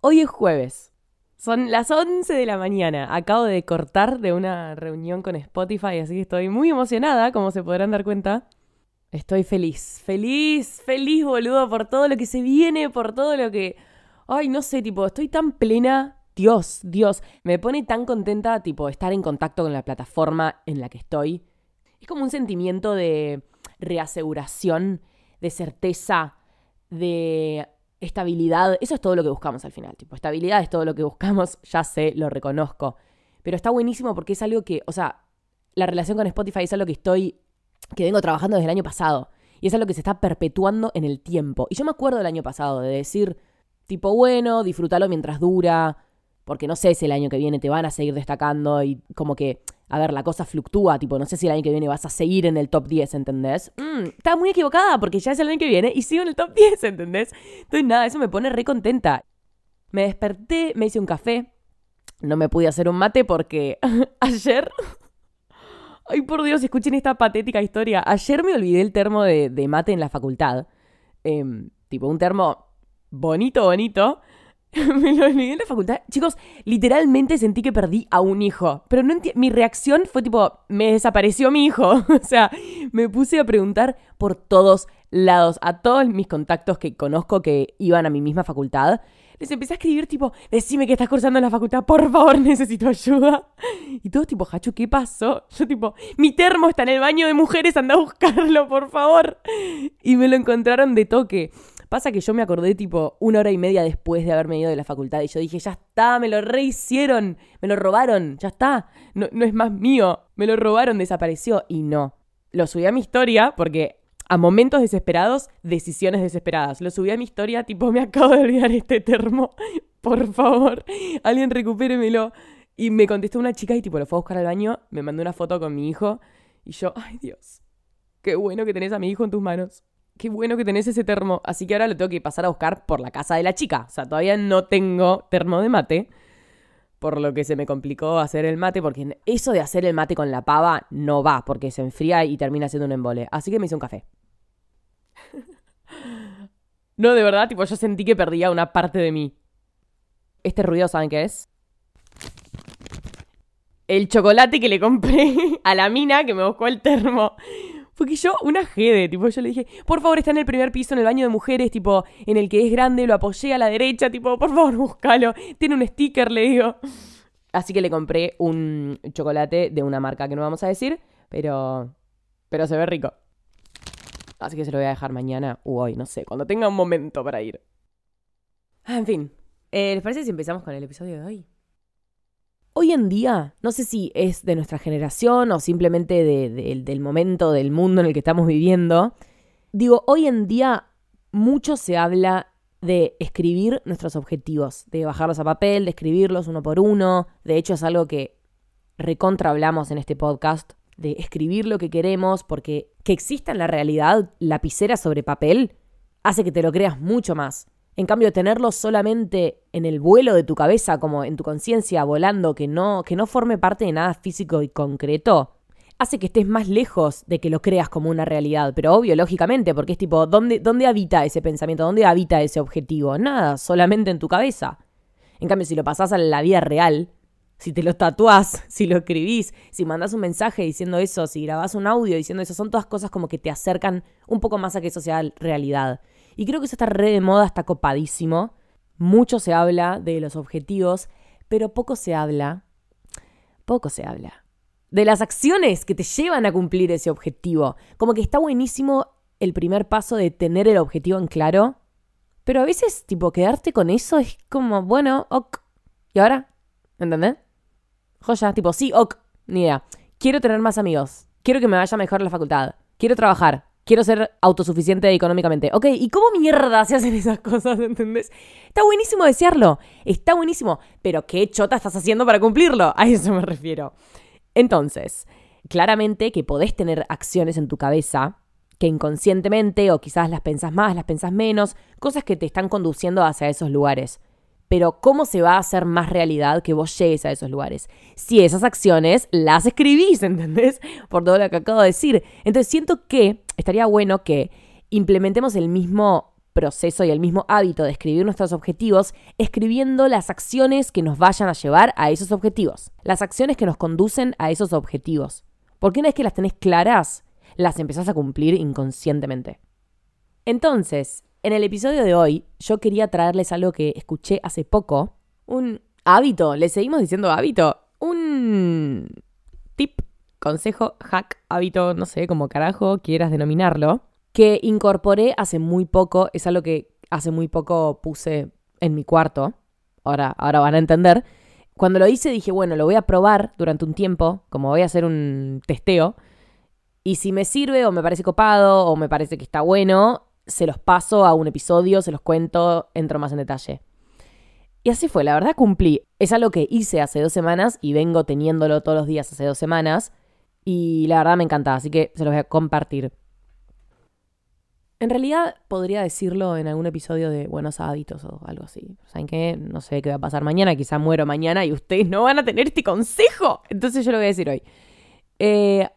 Hoy es jueves. Son las 11 de la mañana. Acabo de cortar de una reunión con Spotify, así que estoy muy emocionada, como se podrán dar cuenta. Estoy feliz, feliz, feliz, boludo, por todo lo que se viene, por todo lo que... Ay, no sé, tipo, estoy tan plena. Dios, Dios, me pone tan contenta, tipo, estar en contacto con la plataforma en la que estoy. Es como un sentimiento de reaseguración, de certeza, de estabilidad. Eso es todo lo que buscamos al final. Tipo, estabilidad es todo lo que buscamos, ya sé, lo reconozco. Pero está buenísimo porque es algo que, o sea, la relación con Spotify es algo que estoy, que vengo trabajando desde el año pasado. Y es algo que se está perpetuando en el tiempo. Y yo me acuerdo del año pasado de decir, tipo, bueno, disfrútalo mientras dura, porque no sé si el año que viene te van a seguir destacando y como que a ver, la cosa fluctúa, tipo, no sé si el año que viene vas a seguir en el top 10, ¿entendés? Mm, estaba muy equivocada porque ya es el año que viene y sigo en el top 10, ¿entendés? Entonces nada, eso me pone re contenta. Me desperté, me hice un café, no me pude hacer un mate porque ayer... Ay, por Dios, escuchen esta patética historia. Ayer me olvidé el termo de, mate en la facultad. Em, tipo, un termo bonito, bonito. me lo olvidé en la facultad. Chicos, literalmente sentí que perdí a un hijo. Pero no mi reacción fue tipo, me desapareció mi hijo. o sea, me puse a preguntar por todos lados, a todos mis contactos que conozco que iban a mi misma facultad. Les empecé a escribir tipo, decime que estás cursando en la facultad, por favor, necesito ayuda. Y todos tipo, Hacho, ¿qué pasó? Yo tipo, mi termo está en el baño de mujeres, anda a buscarlo, por favor. Y me lo encontraron de toque. Pasa que yo me acordé tipo una hora y media después de haberme ido de la facultad y yo dije, ya está, me lo rehicieron, me lo robaron, ya está, no, no es más mío, me lo robaron, desapareció y no. Lo subí a mi historia porque a momentos desesperados, decisiones desesperadas. Lo subí a mi historia, tipo, me acabo de olvidar este termo. Por favor, alguien recupéremelo. Y me contestó una chica y tipo lo fue a buscar al baño, me mandó una foto con mi hijo. Y yo, ay Dios, qué bueno que tenés a mi hijo en tus manos qué bueno que tenés ese termo. Así que ahora lo tengo que pasar a buscar por la casa de la chica. O sea, todavía no tengo termo de mate. Por lo que se me complicó hacer el mate, porque eso de hacer el mate con la pava no va, porque se enfría y termina siendo un embole. Así que me hice un café. no, de verdad, tipo, yo sentí que perdía una parte de mí. Este ruido, ¿saben qué es? El chocolate que le compré a la mina que me buscó el termo. Porque yo, una jede, tipo, yo le dije, por favor, está en el primer piso, en el baño de mujeres, tipo, en el que es grande, lo apoyé a la derecha, tipo, por favor, búscalo. Tiene un sticker, le digo. Así que le compré un chocolate de una marca que no vamos a decir, pero. Pero se ve rico. Así que se lo voy a dejar mañana o hoy, no sé, cuando tenga un momento para ir. Ah, en fin. Eh, ¿Les parece si empezamos con el episodio de hoy? Hoy en día, no sé si es de nuestra generación o simplemente del momento, del mundo en el que estamos viviendo, digo, hoy en día mucho se habla de escribir nuestros objetivos, de bajarlos a papel, de escribirlos uno por uno. De hecho, es algo que recontra hablamos en este podcast, de escribir lo que queremos, porque que exista en la realidad lapicera sobre papel hace que te lo creas mucho más. En cambio, tenerlo solamente en el vuelo de tu cabeza, como en tu conciencia, volando, que no, que no forme parte de nada físico y concreto, hace que estés más lejos de que lo creas como una realidad. Pero obvio, lógicamente, porque es tipo, ¿dónde, ¿dónde habita ese pensamiento? ¿Dónde habita ese objetivo? Nada, solamente en tu cabeza. En cambio, si lo pasás a la vida real, si te lo tatuás, si lo escribís, si mandás un mensaje diciendo eso, si grabás un audio diciendo eso, son todas cosas como que te acercan un poco más a que eso sea realidad. Y creo que eso está re de moda, está copadísimo. Mucho se habla de los objetivos, pero poco se habla, poco se habla de las acciones que te llevan a cumplir ese objetivo. Como que está buenísimo el primer paso de tener el objetivo en claro, pero a veces, tipo, quedarte con eso es como, bueno, ok. ¿Y ahora? ¿Entendés? Joya, tipo, sí, ok, ni idea. Quiero tener más amigos. Quiero que me vaya mejor la facultad. Quiero trabajar quiero ser autosuficiente económicamente. Ok, ¿y cómo mierda se hacen esas cosas, entendés? Está buenísimo desearlo, está buenísimo, pero ¿qué chota estás haciendo para cumplirlo? A eso me refiero. Entonces, claramente que podés tener acciones en tu cabeza que inconscientemente o quizás las pensás más, las pensás menos, cosas que te están conduciendo hacia esos lugares. Pero ¿cómo se va a hacer más realidad que vos llegues a esos lugares? Si esas acciones las escribís, ¿entendés? Por todo lo que acabo de decir. Entonces siento que estaría bueno que implementemos el mismo proceso y el mismo hábito de escribir nuestros objetivos, escribiendo las acciones que nos vayan a llevar a esos objetivos, las acciones que nos conducen a esos objetivos. Porque una vez que las tenés claras, las empezás a cumplir inconscientemente. Entonces, en el episodio de hoy, yo quería traerles algo que escuché hace poco, un hábito, le seguimos diciendo hábito, un tip, consejo, hack, hábito, no sé, como carajo quieras denominarlo, que incorporé hace muy poco, es algo que hace muy poco puse en mi cuarto, ahora, ahora van a entender. Cuando lo hice dije, bueno, lo voy a probar durante un tiempo, como voy a hacer un testeo, y si me sirve o me parece copado o me parece que está bueno, se los paso a un episodio, se los cuento, entro más en detalle. Y así fue, la verdad cumplí. Es algo que hice hace dos semanas y vengo teniéndolo todos los días hace dos semanas. Y la verdad me encanta, así que se los voy a compartir. En realidad podría decirlo en algún episodio de Buenos Hábitos o algo así. ¿Saben qué? No sé qué va a pasar mañana, quizá muero mañana y ustedes no van a tener este consejo. Entonces yo lo voy a decir hoy. Eh,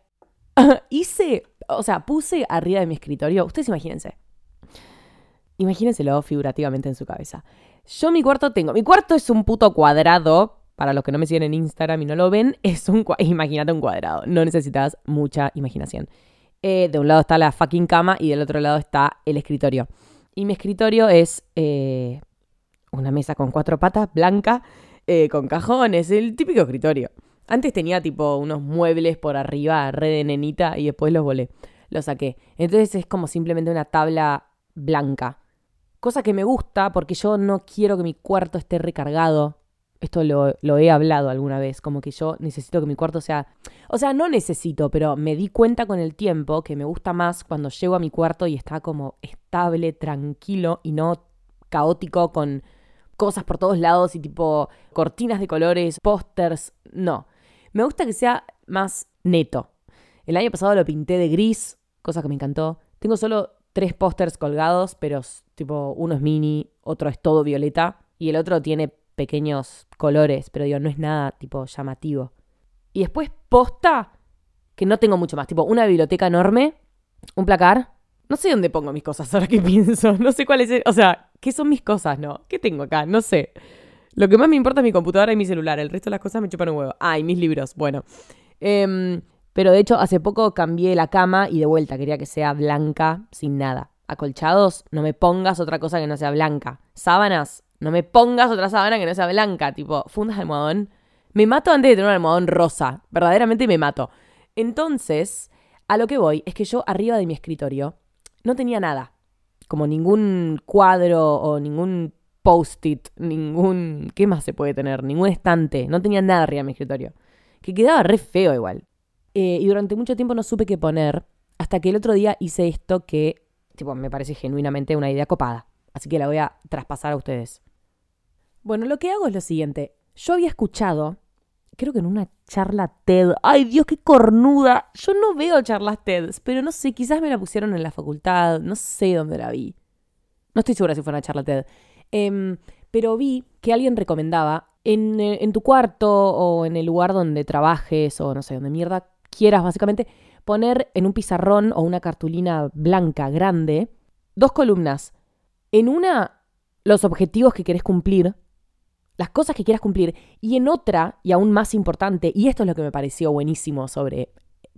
hice, o sea, puse arriba de mi escritorio, ustedes imagínense. Imagínenselo figurativamente en su cabeza. Yo mi cuarto tengo, mi cuarto es un puto cuadrado. Para los que no me siguen en Instagram y no lo ven, es un, imagínate un cuadrado. No necesitas mucha imaginación. Eh, de un lado está la fucking cama y del otro lado está el escritorio. Y mi escritorio es eh, una mesa con cuatro patas, blanca, eh, con cajones, el típico escritorio. Antes tenía tipo unos muebles por arriba, red de nenita, y después los volé. Los saqué. Entonces es como simplemente una tabla blanca. Cosa que me gusta porque yo no quiero que mi cuarto esté recargado esto lo, he hablado alguna vez, como que yo necesito que mi cuarto sea... O sea, no necesito, pero me di cuenta con el tiempo que me gusta más cuando llego a mi cuarto y está como estable, tranquilo y no caótico con cosas por todos lados y tipo cortinas de colores, pósters. No, me gusta que sea más neto. El año pasado lo pinté de gris, cosa que me encantó. Tengo solo tres pósters colgados, pero tipo uno es mini, otro es todo violeta y el otro tiene pequeños colores, pero digo, no es nada tipo llamativo. Y después posta, que no tengo mucho más, tipo una biblioteca enorme, un placar. No sé dónde pongo mis cosas ahora que pienso, no sé cuál es, o sea, ¿qué son mis cosas? No, ¿qué tengo acá? No sé. Lo que más me importa es mi computadora y mi celular, el resto de las cosas me chupan un huevo. Ah, y mis libros, bueno. Em, pero de hecho, hace poco cambié la cama y de vuelta quería que sea blanca, sin nada. Acolchados, no me pongas otra cosa que no sea blanca. Sábanas, no me pongas otra sábana que no sea blanca, tipo, fundas de almohadón. Me mato antes de tener un almohadón rosa. Verdaderamente me mato. Entonces, a lo que voy es que yo arriba de mi escritorio no tenía nada. Como ningún cuadro o ningún post-it, ningún... ¿Qué más se puede tener? Ningún estante. No tenía nada arriba de mi escritorio. Que quedaba re feo igual. Eh, y durante mucho tiempo no supe qué poner. Hasta que el otro día hice esto que, tipo, me parece genuinamente una idea copada. Así que la voy a traspasar a ustedes. Bueno, lo que hago es lo siguiente. Yo había escuchado, creo que en una charla TED, ay Dios, qué cornuda. Yo no veo charlas TED, pero no sé, quizás me la pusieron en la facultad, no sé dónde la vi. No estoy segura si fue una charla TED. Em, pero vi que alguien recomendaba en, eh, en tu cuarto o en el lugar donde trabajes o no sé, donde mierda quieras básicamente, poner en un pizarrón o una cartulina blanca grande dos columnas. En una, los objetivos que querés cumplir las cosas que quieras cumplir. Y en otra, y aún más importante, y esto es lo que me pareció buenísimo sobre,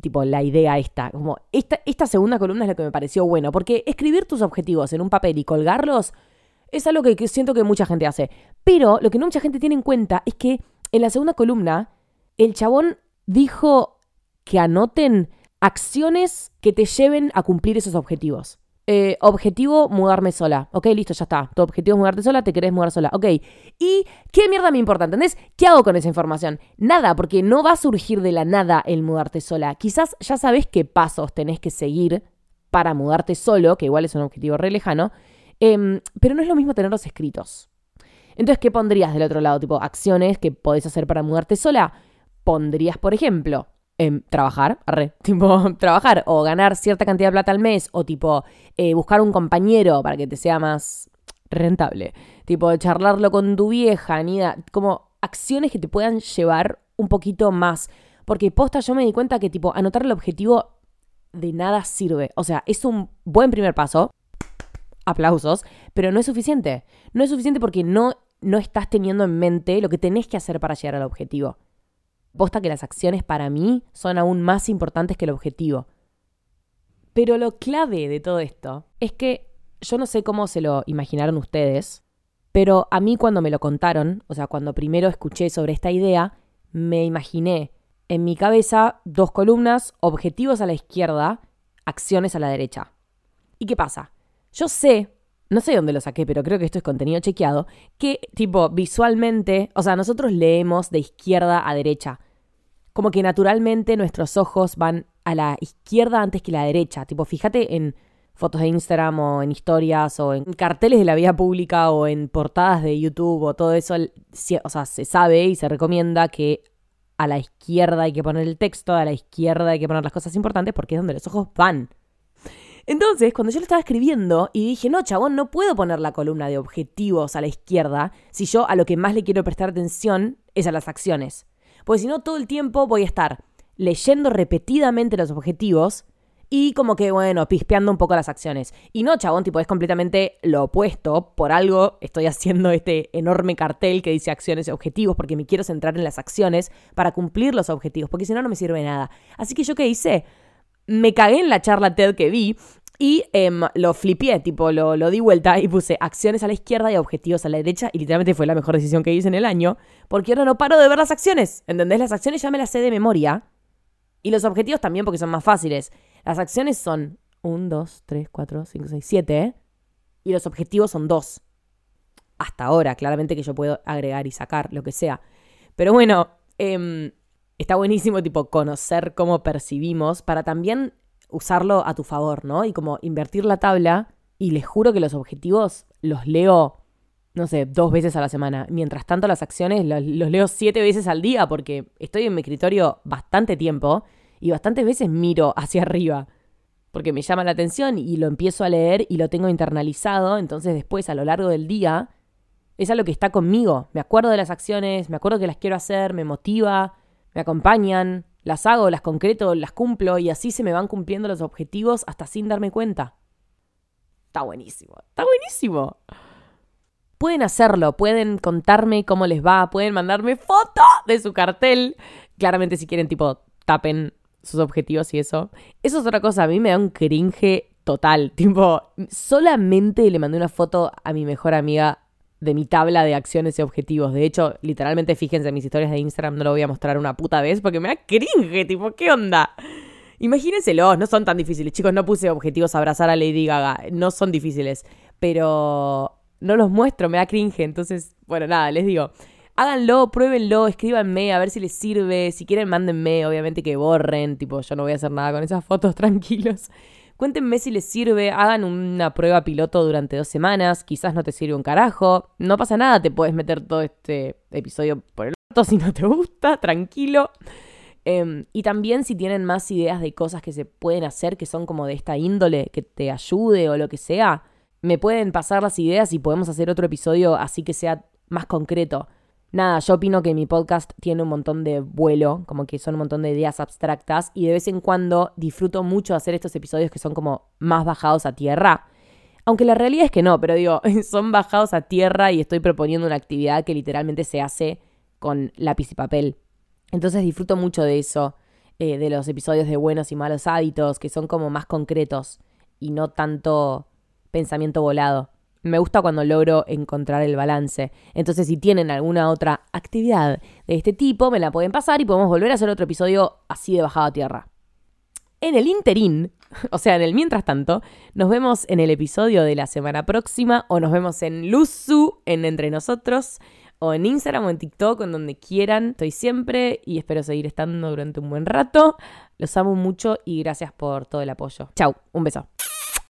tipo, la idea esta, como esta, esta segunda columna es lo que me pareció bueno, porque escribir tus objetivos en un papel y colgarlos es algo que, siento que mucha gente hace. Pero lo que no mucha gente tiene en cuenta es que en la segunda columna, el chabón dijo que anoten acciones que te lleven a cumplir esos objetivos. Eh, objetivo, mudarme sola. Ok, listo, ya está. Tu objetivo es mudarte sola, te querés mudar sola. Ok. ¿Y qué mierda me importa? ¿Entendés? ¿Qué hago con esa información? Nada, porque no va a surgir de la nada el mudarte sola. Quizás ya sabes qué pasos tenés que seguir para mudarte solo, que igual es un objetivo re lejano, em, pero no es lo mismo tenerlos escritos. Entonces, ¿qué pondrías del otro lado? Tipo, acciones que podés hacer para mudarte sola. Pondrías, por ejemplo, trabajar, arre, tipo, trabajar o ganar cierta cantidad de plata al mes o tipo eh, buscar un compañero para que te sea más rentable, tipo charlarlo con tu vieja, ni como acciones que te puedan llevar un poquito más, porque posta yo me di cuenta que tipo anotar el objetivo de nada sirve, o sea, es un buen primer paso, aplausos, pero no es suficiente. No es suficiente porque no, no estás teniendo en mente lo que tenés que hacer para llegar al objetivo. Posta que las acciones para mí son aún más importantes que el objetivo. Pero lo clave de todo esto es que yo no sé cómo se lo imaginaron ustedes, pero a mí cuando me lo contaron, o sea, cuando primero escuché sobre esta idea, me imaginé en mi cabeza dos columnas, objetivos a la izquierda, acciones a la derecha. ¿Y qué pasa? Yo sé, no sé dónde lo saqué, pero creo que esto es contenido chequeado, que tipo visualmente, o sea, nosotros leemos de izquierda a derecha. Como que naturalmente nuestros ojos van a la izquierda antes que la derecha. Tipo, fíjate en fotos de Instagram o en historias o en carteles de la vía pública o en portadas de YouTube o todo eso, o sea, se sabe y se recomienda que a la izquierda hay que poner el texto, a la izquierda hay que poner las cosas importantes porque es donde los ojos van. Entonces, cuando yo lo estaba escribiendo y dije, no, chabón, no puedo poner la columna de objetivos a la izquierda si yo a lo que más le quiero prestar atención es a las acciones. Porque si no, todo el tiempo voy a estar leyendo repetidamente los objetivos y como que, bueno, pispeando un poco las acciones. Y no, chabón, tipo, es completamente lo opuesto. Por algo estoy haciendo este enorme cartel que dice acciones y objetivos, porque me quiero centrar en las acciones para cumplir los objetivos, porque si no, no me sirve nada. Así que yo qué hice? Me cagué en la charla TED que vi y em, lo flipié, tipo, lo, lo, di vuelta y puse acciones a la izquierda y objetivos a la derecha. Y literalmente fue la mejor decisión que hice en el año. Porque ahora no paro de ver las acciones. ¿Entendés? Las acciones ya me las sé de memoria. Y los objetivos también porque son más fáciles. Las acciones son 1, 2, 3, 4, 5, 6, 7. Y los objetivos son 2. Hasta ahora, claramente que yo puedo agregar y sacar, lo que sea. Pero bueno, eh, está buenísimo, tipo, conocer cómo percibimos para también usarlo a tu favor, ¿no? Y como invertir la tabla. Y les juro que los objetivos los leo, no sé, dos veces a la semana. Mientras tanto, las acciones los, leo siete veces al día porque estoy en mi escritorio bastante tiempo y bastantes veces miro hacia arriba. Porque me llama la atención y lo empiezo a leer y lo tengo internalizado. Entonces, después, a lo largo del día, es algo que está conmigo. Me acuerdo de las acciones, me acuerdo que las quiero hacer, me motiva me acompañan, las hago, las concreto, las cumplo y así se me van cumpliendo los objetivos hasta sin darme cuenta. Está buenísimo, está buenísimo. Pueden hacerlo, pueden contarme cómo les va, pueden mandarme foto de su cartel. Claramente si quieren tipo tapen sus objetivos y eso. Eso es otra cosa, a mí me da un cringe total. Tipo, solamente le mandé una foto a mi mejor amiga de mi tabla de acciones y objetivos. De hecho, literalmente fíjense en mis historias de Instagram, no lo voy a mostrar una puta vez porque me da cringe, tipo, ¿qué onda? Imagínenselo, no son tan difíciles. Chicos, no puse objetivos a abrazar a Lady Gaga, no son difíciles, pero no los muestro, me da cringe. Entonces, bueno, nada, les digo, háganlo, pruébenlo, escríbanme a ver si les sirve. Si quieren, mándenme, obviamente que borren, tipo, yo no voy a hacer nada con esas fotos, tranquilos. Cuéntenme si les sirve, hagan una prueba piloto durante dos semanas, quizás no te sirve un carajo, no pasa nada, te puedes meter todo este episodio por el otro si no te gusta, tranquilo. Em, y también si tienen más ideas de cosas que se pueden hacer que son como de esta índole, que te ayude o lo que sea, me pueden pasar las ideas y podemos hacer otro episodio así que sea más concreto. Nada, yo opino que mi podcast tiene un montón de vuelo, como que son un montón de ideas abstractas y de vez en cuando disfruto mucho hacer estos episodios que son como más bajados a tierra. Aunque la realidad es que no, pero digo, son bajados a tierra y estoy proponiendo una actividad que literalmente se hace con lápiz y papel. Entonces disfruto mucho de eso, eh, de los episodios de buenos y malos hábitos, que son como más concretos y no tanto pensamiento volado. Me gusta cuando logro encontrar el balance. Entonces, si tienen alguna otra actividad de este tipo, me la pueden pasar y podemos volver a hacer otro episodio así de bajada a tierra. En el interín, o sea, en el mientras tanto, nos vemos en el episodio de la semana próxima o nos vemos en Luzu, en Entre Nosotros, o en Instagram o en TikTok, en donde quieran. Estoy siempre y espero seguir estando durante un buen rato. Los amo mucho y gracias por todo el apoyo. Chau, un beso.